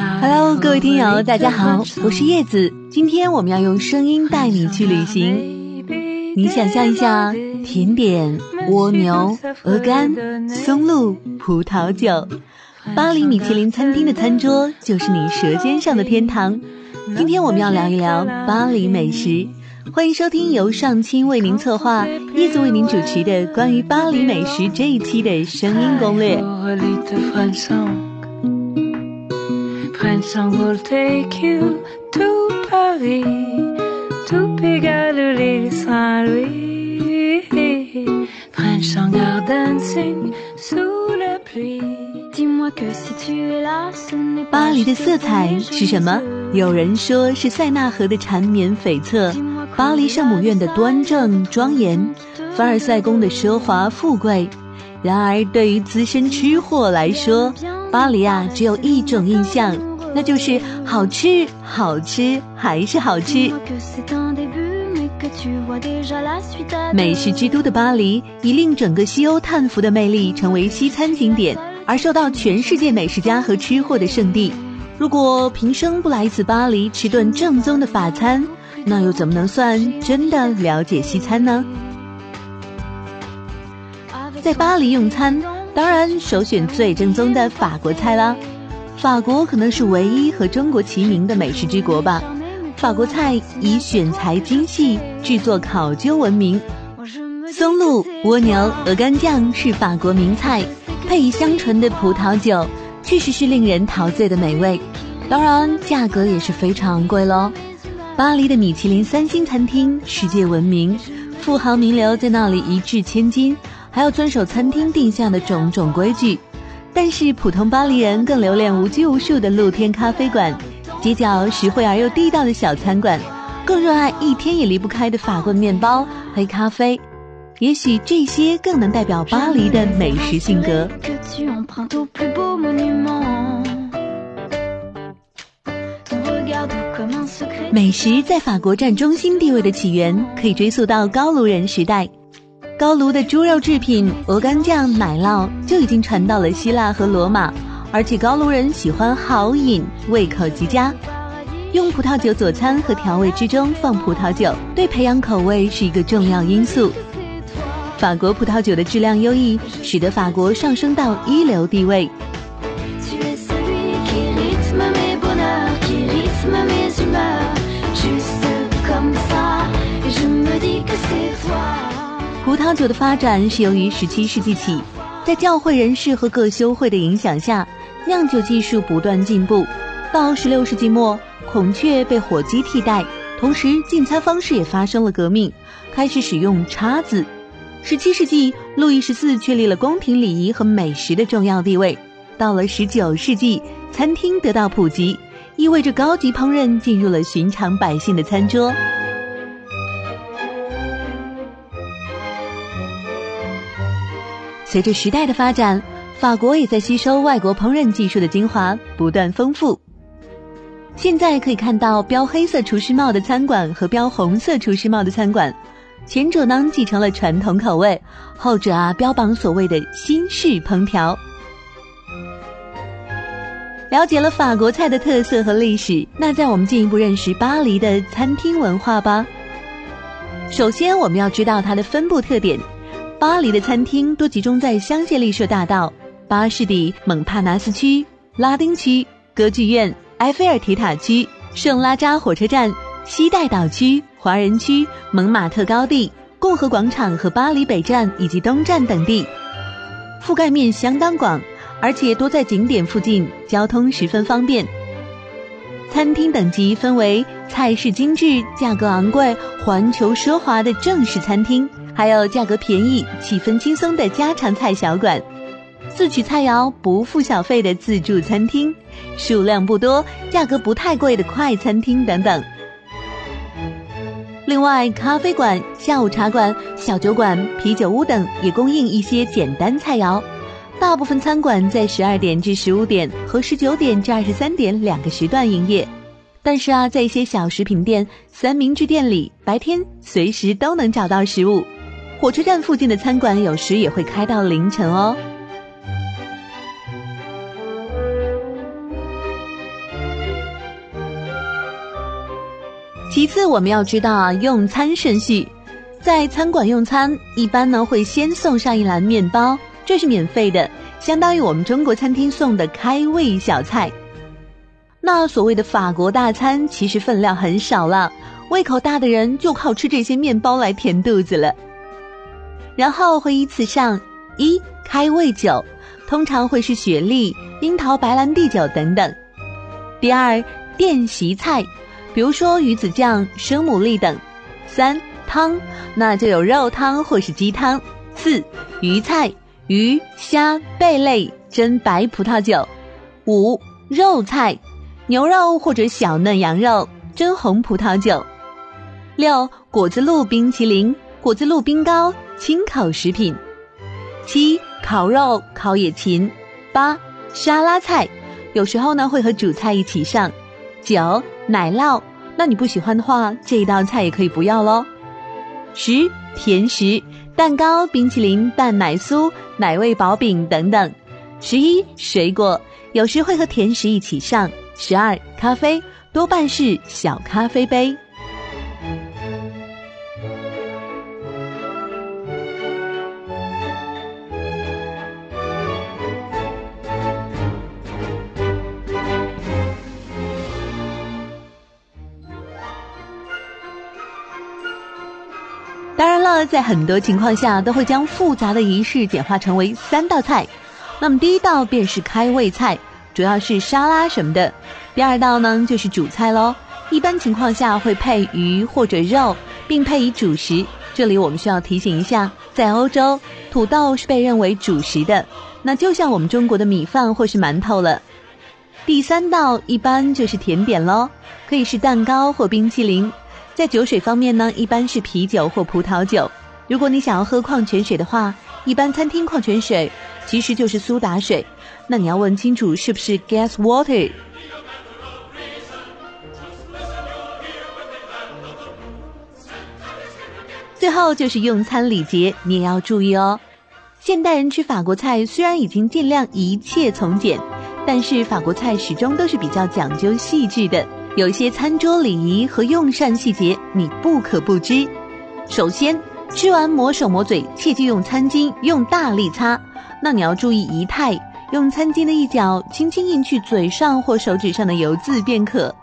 Hello，各位听友，大家好，我是叶子。今天我们要用声音带你去旅行。你想象一下，甜点、蜗牛、鹅肝、松露、葡萄酒，巴黎米其林餐厅的餐桌就是你舌尖上的天堂。今天我们要聊一聊巴黎美食。欢迎收听由上清为您策划、叶子为您主持的关于巴黎美食这一期的声音攻略。巴黎的色彩是什么？有人说是塞纳河的缠绵悱恻。巴黎圣母院的端正庄严，凡尔赛宫的奢华富贵。然而，对于资深吃货来说，巴黎啊，只有一种印象，那就是好吃，好吃，还是好吃。美食之都的巴黎，已令整个西欧叹服的魅力，成为西餐景点，而受到全世界美食家和吃货的圣地。如果平生不来一次巴黎，吃顿正宗的法餐。那又怎么能算真的了解西餐呢？在巴黎用餐，当然首选最正宗的法国菜啦。法国可能是唯一和中国齐名的美食之国吧。法国菜以选材精细、制作考究闻名。松露、蜗牛、鹅肝酱是法国名菜，配以香醇的葡萄酒，确实是令人陶醉的美味。当然，价格也是非常昂贵喽。巴黎的米其林三星餐厅世界闻名，富豪名流在那里一掷千金，还要遵守餐厅定下的种种规矩。但是普通巴黎人更留恋无拘无束的露天咖啡馆，街角实惠而又地道的小餐馆，更热爱一天也离不开的法棍面包、黑咖啡。也许这些更能代表巴黎的美食性格。美食在法国占中心地位的起源，可以追溯到高卢人时代。高卢的猪肉制品、鹅肝酱、奶酪就已经传到了希腊和罗马。而且高卢人喜欢好饮，胃口极佳，用葡萄酒佐餐和调味之中放葡萄酒，对培养口味是一个重要因素。法国葡萄酒的质量优异，使得法国上升到一流地位。葡萄酒的发展是由于17世纪起，在教会人士和各修会的影响下，酿酒技术不断进步。到16世纪末，孔雀被火鸡替代，同时进餐方式也发生了革命，开始使用叉子。17世纪，路易十四确立了宫廷礼仪和美食的重要地位。到了19世纪，餐厅得到普及，意味着高级烹饪进入了寻常百姓的餐桌。随着时代的发展，法国也在吸收外国烹饪技术的精华，不断丰富。现在可以看到标黑色厨师帽的餐馆和标红色厨师帽的餐馆，前者呢继承了传统口味，后者啊标榜所谓的新式烹调。了解了法国菜的特色和历史，那在我们进一步认识巴黎的餐厅文化吧。首先，我们要知道它的分布特点。巴黎的餐厅多集中在香榭丽舍大道、巴士底蒙帕纳斯区、拉丁区、歌剧院、埃菲尔铁塔区、圣拉扎火车站、西带岛区、华人区、蒙马特高地、共和广场和巴黎北站以及东站等地，覆盖面相当广，而且多在景点附近，交通十分方便。餐厅等级分为菜式精致、价格昂贵、环球奢华的正式餐厅。还有价格便宜、气氛轻松的家常菜小馆。自取菜肴不付小费的自助餐厅，数量不多、价格不太贵的快餐厅等等。另外，咖啡馆、下午茶馆、小酒馆、啤酒屋等也供应一些简单菜肴。大部分餐馆在十二点至十五点和十九点至二十三点两个时段营业。但是啊，在一些小食品店、三明治店里，白天随时都能找到食物。火车站附近的餐馆有时也会开到凌晨哦。其次，我们要知道啊，用餐顺序，在餐馆用餐，一般呢会先送上一篮面包，这是免费的，相当于我们中国餐厅送的开胃小菜。那所谓的法国大餐，其实分量很少了，胃口大的人就靠吃这些面包来填肚子了。然后会依次上一开胃酒，通常会是雪莉、樱桃、白兰地酒等等。第二宴席菜。比如说鱼子酱、生牡蛎等。三汤，那就有肉汤或是鸡汤。四鱼菜，鱼、虾、贝类，蒸白葡萄酒。五肉菜，牛肉或者小嫩羊肉，蒸红葡萄酒。六果子露冰淇淋、果子露冰糕，清口食品。七烤肉、烤野禽。八沙拉菜，有时候呢会和主菜一起上。九奶酪，那你不喜欢的话，这一道菜也可以不要喽。十甜食，蛋糕、冰淇淋、蛋奶酥、奶味薄饼等等。十一水果，有时会和甜食一起上。十二咖啡，多半是小咖啡杯。在很多情况下都会将复杂的仪式简化成为三道菜。那么第一道便是开胃菜，主要是沙拉什么的。第二道呢就是主菜喽，一般情况下会配鱼或者肉，并配以主食。这里我们需要提醒一下，在欧洲，土豆是被认为主食的，那就像我们中国的米饭或是馒头了。第三道一般就是甜点喽，可以是蛋糕或冰淇淋。在酒水方面呢，一般是啤酒或葡萄酒。如果你想要喝矿泉水的话，一般餐厅矿泉水其实就是苏打水，那你要问清楚是不是 gas water。最后就是用餐礼节，你也要注意哦。现代人吃法国菜虽然已经尽量一切从简，但是法国菜始终都是比较讲究细致的。有些餐桌礼仪和用膳细节，你不可不知。首先，吃完抹手抹嘴，切忌用餐巾用大力擦。那你要注意仪态，用餐巾的一角轻轻印去嘴上或手指上的油渍便可。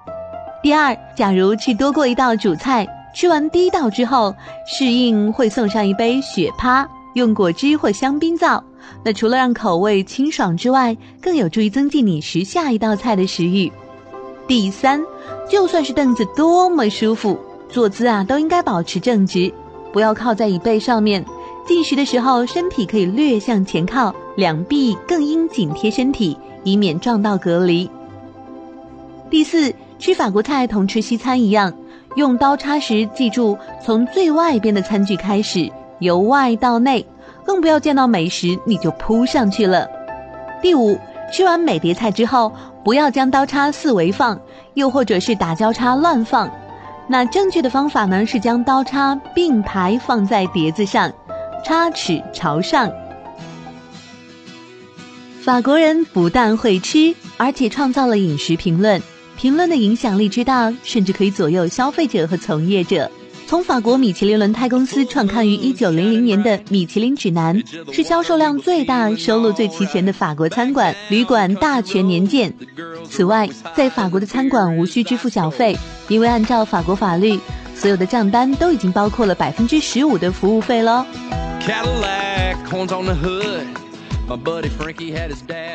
第二，假如吃多过一道主菜，吃完第一道之后，适应会送上一杯雪趴，用果汁或香槟皂。那除了让口味清爽之外，更有助于增进你食下一道菜的食欲。第三，就算是凳子多么舒服，坐姿啊都应该保持正直，不要靠在椅背上面。进食的时候，身体可以略向前靠，两臂更应紧贴身体，以免撞到隔离。第四，吃法国菜同吃西餐一样，用刀叉时记住从最外边的餐具开始，由外到内，更不要见到美食你就扑上去了。第五，吃完每碟菜之后。不要将刀叉四围放，又或者是打交叉乱放。那正确的方法呢，是将刀叉并排放在碟子上，叉齿朝上。法国人不但会吃，而且创造了饮食评论，评论的影响力之大，甚至可以左右消费者和从业者。从法国米其林轮胎公司创刊于一九零零年的《米其林指南》，是销售量最大、收录最齐全的法国餐馆旅馆大全年鉴。此外，在法国的餐馆无需支付小费，因为按照法国法律，所有的账单都已经包括了百分之十五的服务费喽。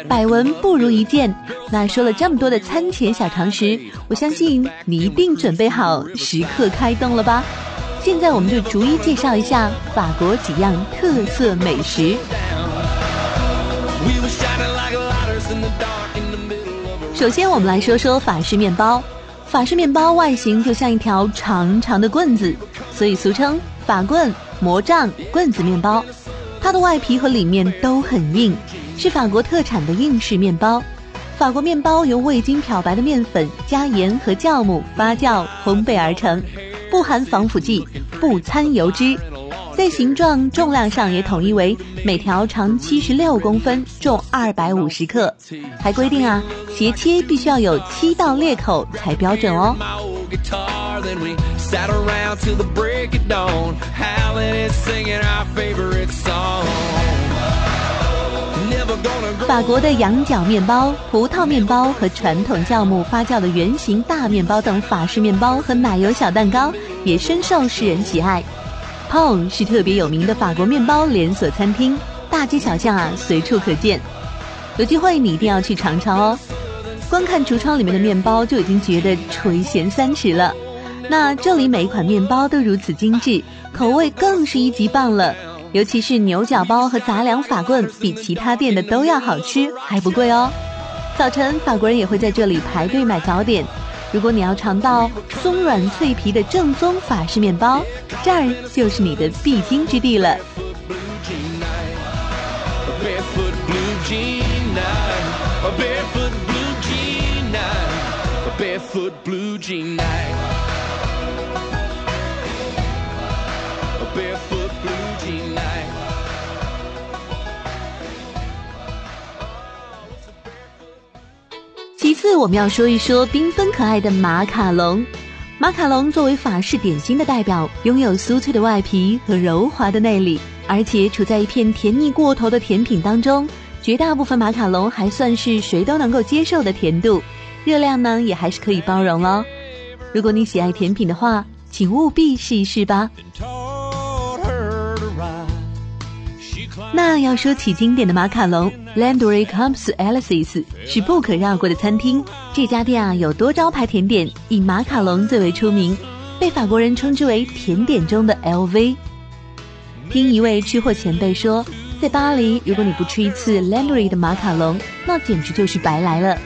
百闻不如一见，那说了这么多的餐前小常识，我相信你一定准备好时刻开动了吧？现在我们就逐一介绍一下法国几样特色美食。首先，我们来说说法式面包。法式面包外形就像一条长长的棍子，所以俗称法棍、魔杖、棍子面包。它的外皮和里面都很硬，是法国特产的硬式面包。法国面包由未经漂白的面粉加盐和酵母发酵烘焙而成，不含防腐剂，不掺油脂。在形状、重量上也统一为每条长七十六公分，重二百五十克。还规定啊，斜切必须要有七道裂口才标准哦。法国的羊角面包、葡萄面包和传统酵母发酵的圆形大面包等法式面包和奶油小蛋糕也深受世人喜爱。Pon 是特别有名的法国面包连锁餐厅，大街小巷啊随处可见。有机会你一定要去尝尝哦。光看橱窗里面的面包就已经觉得垂涎三尺了。那这里每一款面包都如此精致，口味更是一级棒了。尤其是牛角包和杂粮法棍，比其他店的都要好吃，还不贵哦。早晨法国人也会在这里排队买早点。如果你要尝到松软脆皮的正宗法式面包，这儿就是你的必经之地了。次，我们要说一说缤纷可爱的马卡龙。马卡龙作为法式点心的代表，拥有酥脆的外皮和柔滑的内里，而且处在一片甜腻过头的甜品当中。绝大部分马卡龙还算是谁都能够接受的甜度，热量呢也还是可以包容喽。如果你喜爱甜品的话，请务必试一试吧。那要说起经典的马卡龙，Landry Comes Alice's 是不可绕过的餐厅。这家店啊有多招牌甜点，以马卡龙最为出名，被法国人称之为甜点中的 LV。听一位吃货前辈说，在巴黎，如果你不吃一次 Landry 的马卡龙，那简直就是白来了。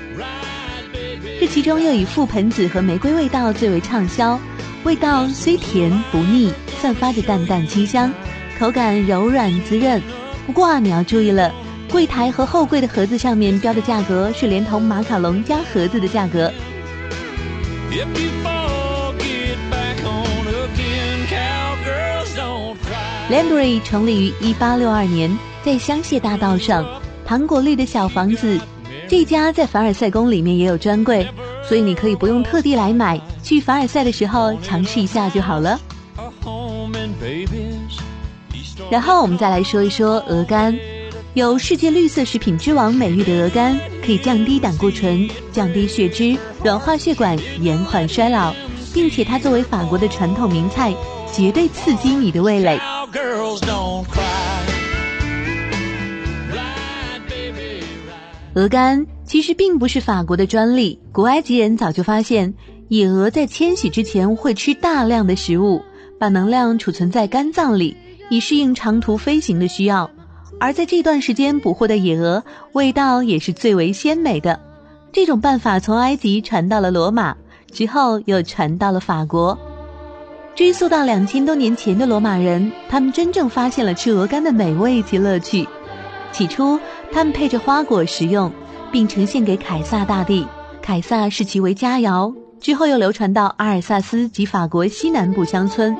这其中又以覆盆子和玫瑰味道最为畅销，味道虽甜不腻，散发着淡淡清香，口感柔软滋润。不过啊，你要注意了，柜台和后柜的盒子上面标的价格是连同马卡龙加盒子的价格。Landry 成立于一八六二年，在香榭大道上，糖果绿的小房子。这家在凡尔赛宫里面也有专柜，所以你可以不用特地来买，去凡尔赛的时候尝试一下就好了。然后我们再来说一说鹅肝，有“世界绿色食品之王”美誉的鹅肝，可以降低胆固醇、降低血脂、软化血管、延缓衰老，并且它作为法国的传统名菜，绝对刺激你的味蕾。鹅肝其实并不是法国的专利，古埃及人早就发现，野鹅在迁徙之前会吃大量的食物，把能量储存在肝脏里。以适应长途飞行的需要，而在这段时间捕获的野鹅味道也是最为鲜美的。这种办法从埃及传到了罗马，之后又传到了法国。追溯到两千多年前的罗马人，他们真正发现了吃鹅肝的美味及乐趣。起初，他们配着花果食用，并呈现给凯撒大帝，凯撒视其为佳肴。之后又流传到阿尔萨斯及法国西南部乡村。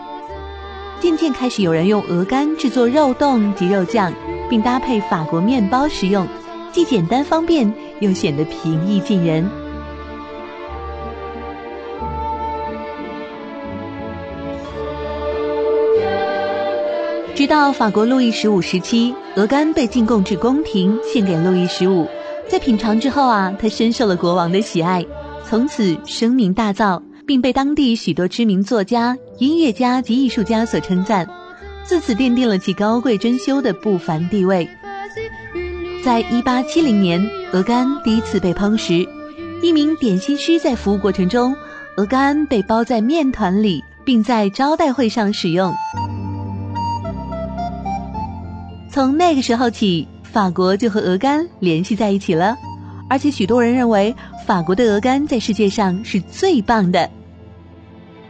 渐渐开始有人用鹅肝制作肉冻及肉酱，并搭配法国面包食用，既简单方便，又显得平易近人。直到法国路易十五时期，鹅肝被进贡至宫廷，献给路易十五。在品尝之后啊，他深受了国王的喜爱，从此声名大噪。并被当地许多知名作家、音乐家及艺术家所称赞，自此奠定了其高贵珍馐的不凡地位。在一八七零年，鹅肝第一次被烹食，一名点心师在服务过程中，鹅肝被包在面团里，并在招待会上使用。从那个时候起。法国就和鹅肝联系在一起了。而且许多人认为法国的鹅肝在世界上是最棒的。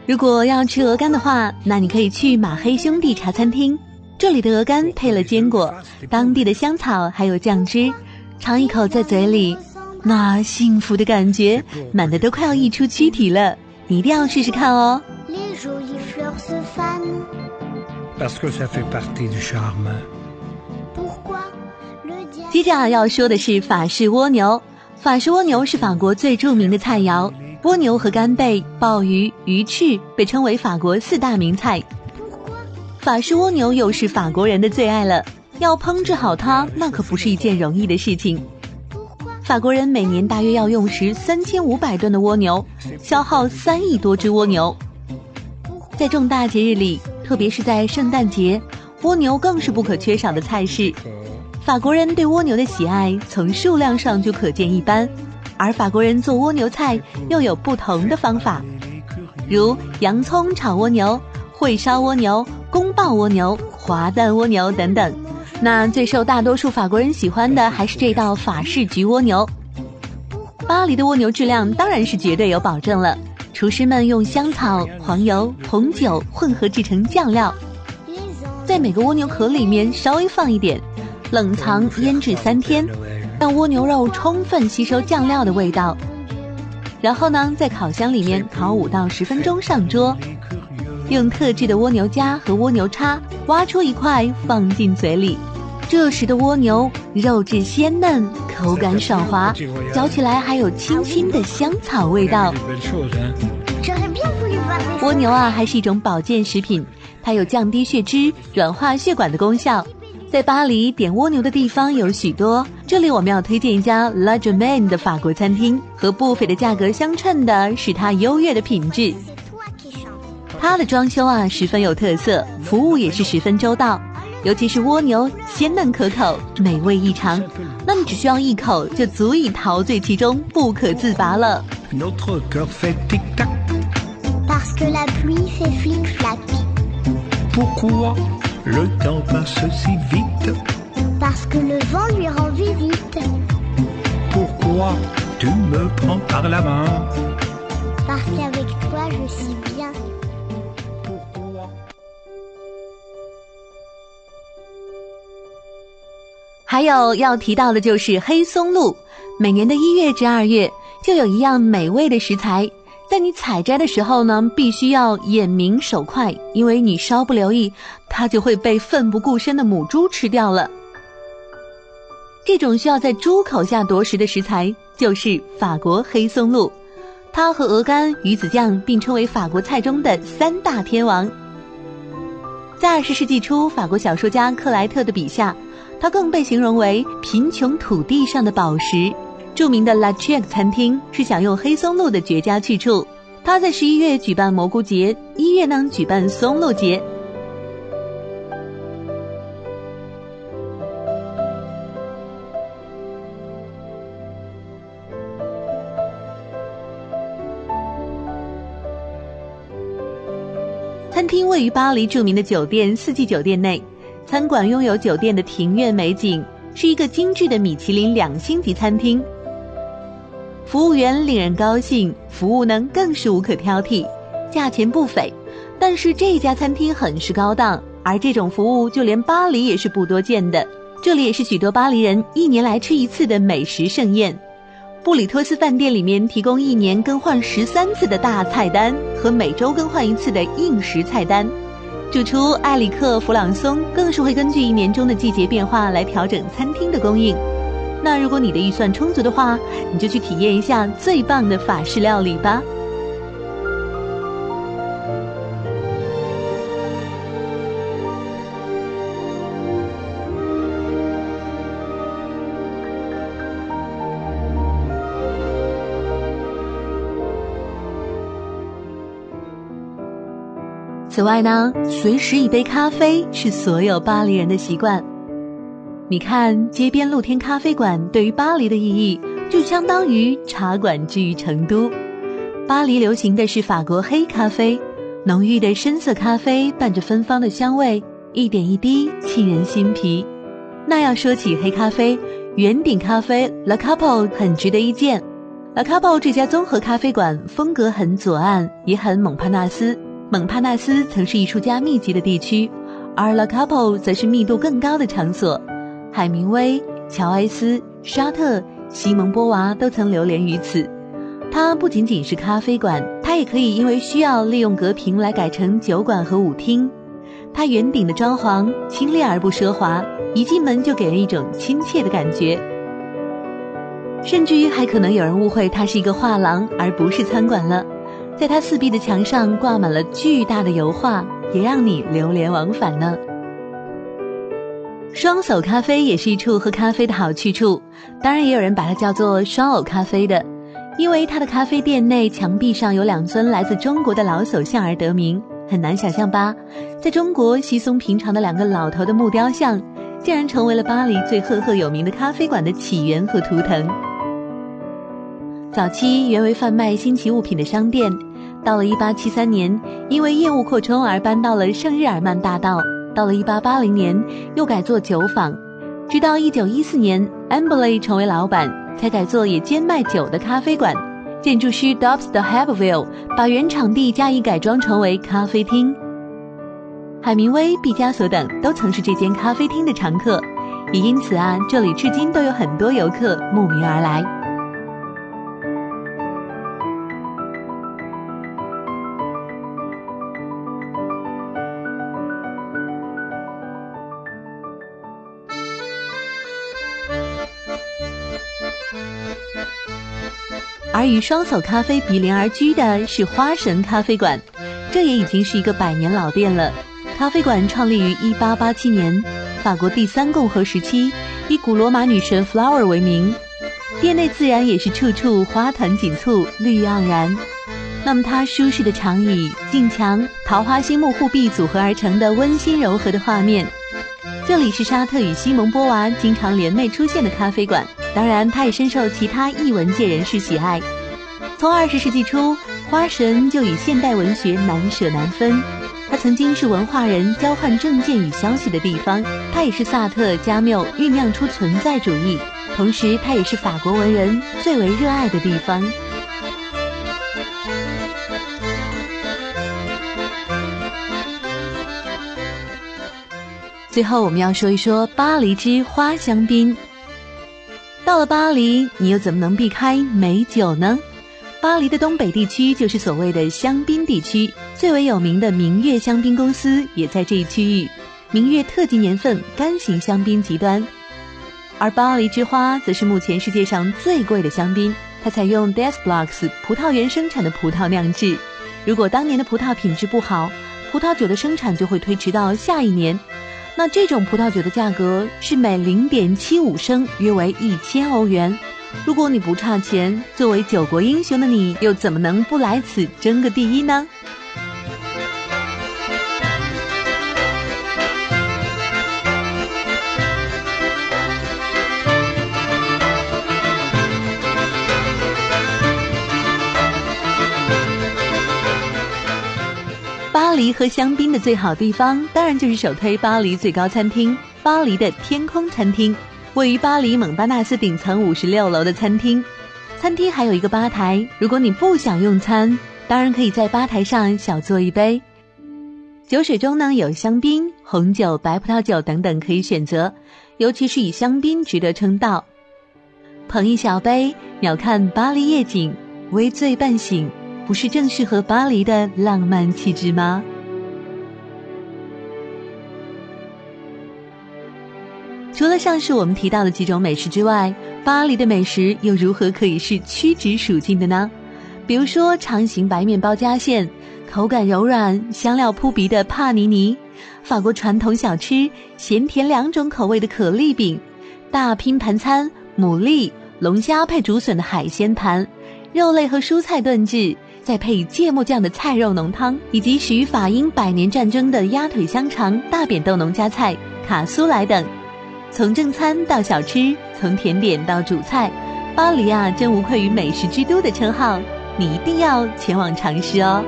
如果要吃鹅肝的话，那你可以去马黑兄弟茶餐厅，这里的鹅肝配了坚果、当地的香草还有酱汁，尝一口在嘴里，那幸福的感觉满的都快要溢出躯体了，你一定要试试看哦。接着要说的是法式蜗牛。法式蜗牛是法国最著名的菜肴，蜗牛和干贝、鲍鱼、鱼翅被称为法国四大名菜。法式蜗牛又是法国人的最爱了，要烹制好它，那可不是一件容易的事情。法国人每年大约要用时三千五百吨的蜗牛，消耗三亿多只蜗牛。在重大节日里，特别是在圣诞节，蜗牛更是不可缺少的菜式。法国人对蜗牛的喜爱从数量上就可见一斑，而法国人做蜗牛菜又有不同的方法，如洋葱炒蜗牛、烩烧蜗牛、宫爆蜗牛、滑蛋蜗牛等等。那最受大多数法国人喜欢的还是这道法式焗蜗牛。巴黎的蜗牛质量当然是绝对有保证了，厨师们用香草、黄油、红酒混合制成酱料，在每个蜗牛壳里面稍微放一点。冷藏腌制三天，让蜗牛肉充分吸收酱料的味道。然后呢，在烤箱里面烤五到十分钟上桌，用特制的蜗牛夹和蜗牛叉挖出一块放进嘴里。这时的蜗牛肉质鲜嫩，口感爽滑，嚼起来还有清新的香草味道。蜗牛啊，还是一种保健食品，它有降低血脂、软化血管的功效。在巴黎点蜗牛的地方有许多，这里我们要推荐一家 La Germaine 的法国餐厅，和不菲的价格相称的是它优越的品质。它的装修啊十分有特色，服务也是十分周到，尤其是蜗牛鲜嫩可口，美味异常。那你只需要一口就足以陶醉其中，不可自拔了。Le temps passe si vite parce que le vent lui rend visite pourquoi tu me prends par la main parce qu'avec toi je suis bien pourquoi 还有要提到的就是黑松露每年的一月至二月就有一样美味的食材在你采摘的时候呢，必须要眼明手快，因为你稍不留意，它就会被奋不顾身的母猪吃掉了。这种需要在猪口下夺食的食材就是法国黑松露，它和鹅肝、鱼子酱并称为法国菜中的三大天王。在二十世纪初，法国小说家克莱特的笔下，它更被形容为贫穷土地上的宝石。著名的 La c h e c 餐厅是享用黑松露的绝佳去处。它在十一月举办蘑菇节，一月呢举办松露节。餐厅位于巴黎著名的酒店四季酒店内，餐馆拥有酒店的庭院美景，是一个精致的米其林两星级餐厅。服务员令人高兴，服务呢更是无可挑剔，价钱不菲。但是这家餐厅很是高档，而这种服务就连巴黎也是不多见的。这里也是许多巴黎人一年来吃一次的美食盛宴。布里托斯饭店里面提供一年更换十三次的大菜单和每周更换一次的应时菜单。主厨埃里克·弗朗松更是会根据一年中的季节变化来调整餐厅的供应。那如果你的预算充足的话，你就去体验一下最棒的法式料理吧。此外呢，随时一杯咖啡是所有巴黎人的习惯。你看，街边露天咖啡馆对于巴黎的意义，就相当于茶馆之于成都。巴黎流行的是法国黑咖啡，浓郁的深色咖啡伴着芬芳的香味，一点一滴沁人心脾。那要说起黑咖啡，圆顶咖啡 La Couple 很值得一见。La Couple 这家综合咖啡馆风格很左岸，也很蒙帕纳斯。蒙帕纳斯曾是艺术家密集的地区，而 La Couple 则是密度更高的场所。海明威、乔埃斯、沙特、西蒙波娃都曾流连于此。它不仅仅是咖啡馆，它也可以因为需要利用隔屏来改成酒馆和舞厅。它圆顶的装潢清冽而不奢华，一进门就给人一种亲切的感觉。甚至于还可能有人误会它是一个画廊而不是餐馆了。在它四壁的墙上挂满了巨大的油画，也让你流连忘返呢。双手咖啡也是一处喝咖啡的好去处，当然也有人把它叫做双偶咖啡的。因为它的咖啡店内墙壁上有两尊来自中国的老首相而得名，很难想象吧？在中国稀松平常的两个老头的木雕像，竟然成为了巴黎最赫赫有名的咖啡馆的起源和图腾。早期原为贩卖新奇物品的商店，到了1873年，因为业务扩充而搬到了圣日耳曼大道。到了1880年，又改做酒坊，直到1914年 a m b e r l y 成为老板。才改做也兼卖酒的咖啡馆。建筑师 Dobbs 的 Haberville 把原场地加以改装成为咖啡厅。海明威、毕加索等都曾是这间咖啡厅的常客，也因此啊，这里至今都有很多游客慕名而来。而与双手咖啡比邻而居的是花神咖啡馆，这也已经是一个百年老店了。咖啡馆创立于1887年，法国第三共和时期，以古罗马女神 Flower 为名。店内自然也是处处花团锦簇、绿意盎然。那么它舒适的长椅、镜墙、桃花心木护壁组合而成的温馨柔和的画面。这里是沙特与西蒙波娃经常联袂出现的咖啡馆。当然，它也深受其他艺文界人士喜爱。从二十世纪初，花神就与现代文学难舍难分。它曾经是文化人交换证件与消息的地方，它也是萨特、加缪酝酿出存在主义，同时它也是法国文人最为热爱的地方。最后，我们要说一说巴黎之花香槟。到了巴黎，你又怎么能避开美酒呢？巴黎的东北地区就是所谓的香槟地区，最为有名的明月香槟公司也在这一区域。明月特级年份干型香槟极端，而巴黎之花则是目前世界上最贵的香槟。它采用 d e s Blocks 葡萄园生产的葡萄酿制，如果当年的葡萄品质不好，葡萄酒的生产就会推迟到下一年。那这种葡萄酒的价格是每零点七五升约为一千欧元。如果你不差钱，作为酒国英雄的你，又怎么能不来此争个第一呢？黎喝香槟的最好地方，当然就是首推巴黎最高餐厅——巴黎的天空餐厅，位于巴黎蒙巴纳斯顶层五十六楼的餐厅。餐厅还有一个吧台，如果你不想用餐，当然可以在吧台上小坐一杯。酒水中呢有香槟、红酒、白葡萄酒等等可以选择，尤其是以香槟值得称道。捧一小杯，鸟瞰巴黎夜景，微醉半醒。不是正适合巴黎的浪漫气质吗？除了上述我们提到的几种美食之外，巴黎的美食又如何可以是屈指数尽的呢？比如说长形白面包夹馅，口感柔软、香料扑鼻的帕尼尼，法国传统小吃咸甜两种口味的可丽饼，大拼盘餐牡蛎、龙虾配竹笋的海鲜盘，肉类和蔬菜炖制。再配芥末酱的菜肉浓汤，以及始于法英百年战争的鸭腿香肠、大扁豆农家菜、卡苏莱等，从正餐到小吃，从甜点到主菜，巴黎啊，真无愧于美食之都的称号，你一定要前往尝试哦。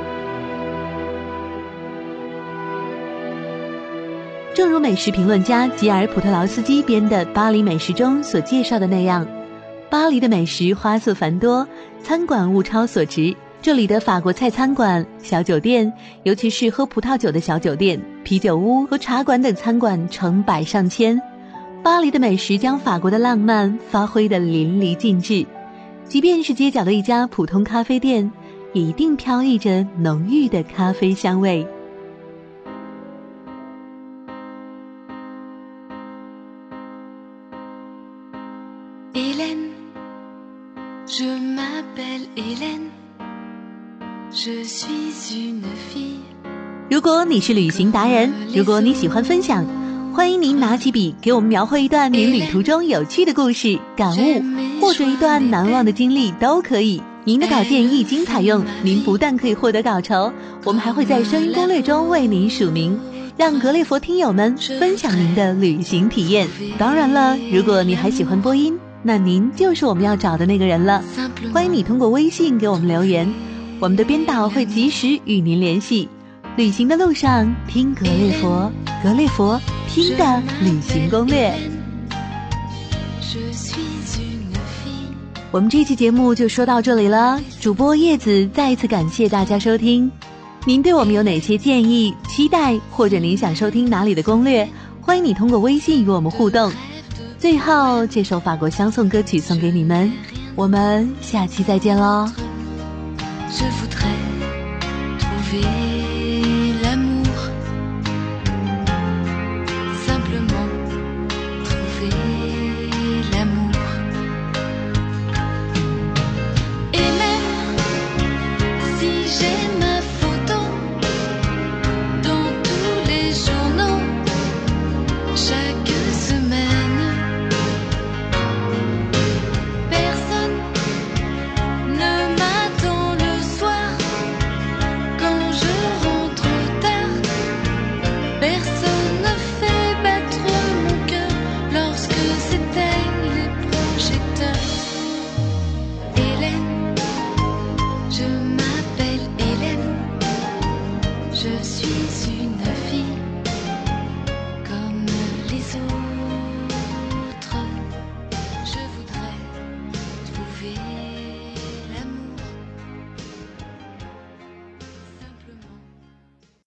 正如美食评论家吉尔普特劳斯基编的《巴黎美食》中所介绍的那样，巴黎的美食花色繁多，餐馆物超所值。这里的法国菜餐馆、小酒店，尤其是喝葡萄酒的小酒店、啤酒屋和茶馆等餐馆成百上千。巴黎的美食将法国的浪漫发挥得淋漓尽致，即便是街角的一家普通咖啡店，也一定飘溢着浓郁的咖啡香味。如果你是旅行达人，如果你喜欢分享，欢迎您拿起笔给我们描绘一段您旅途中有趣的故事、感悟，或者一段难忘的经历都可以。您的稿件一经采用，您不但可以获得稿酬，我们还会在声音攻略中为您署名，让格列佛听友们分享您的旅行体验。当然了，如果你还喜欢播音，那您就是我们要找的那个人了。欢迎你通过微信给我们留言。我们的编导会及时与您联系。旅行的路上听格列佛，格列佛听的旅行攻略。我们这期节目就说到这里了。主播叶子再一次感谢大家收听。您对我们有哪些建议、期待，或者您想收听哪里的攻略？欢迎你通过微信与我们互动。最后，这首法国相送歌曲送给你们。我们下期再见喽。je voudrais trouver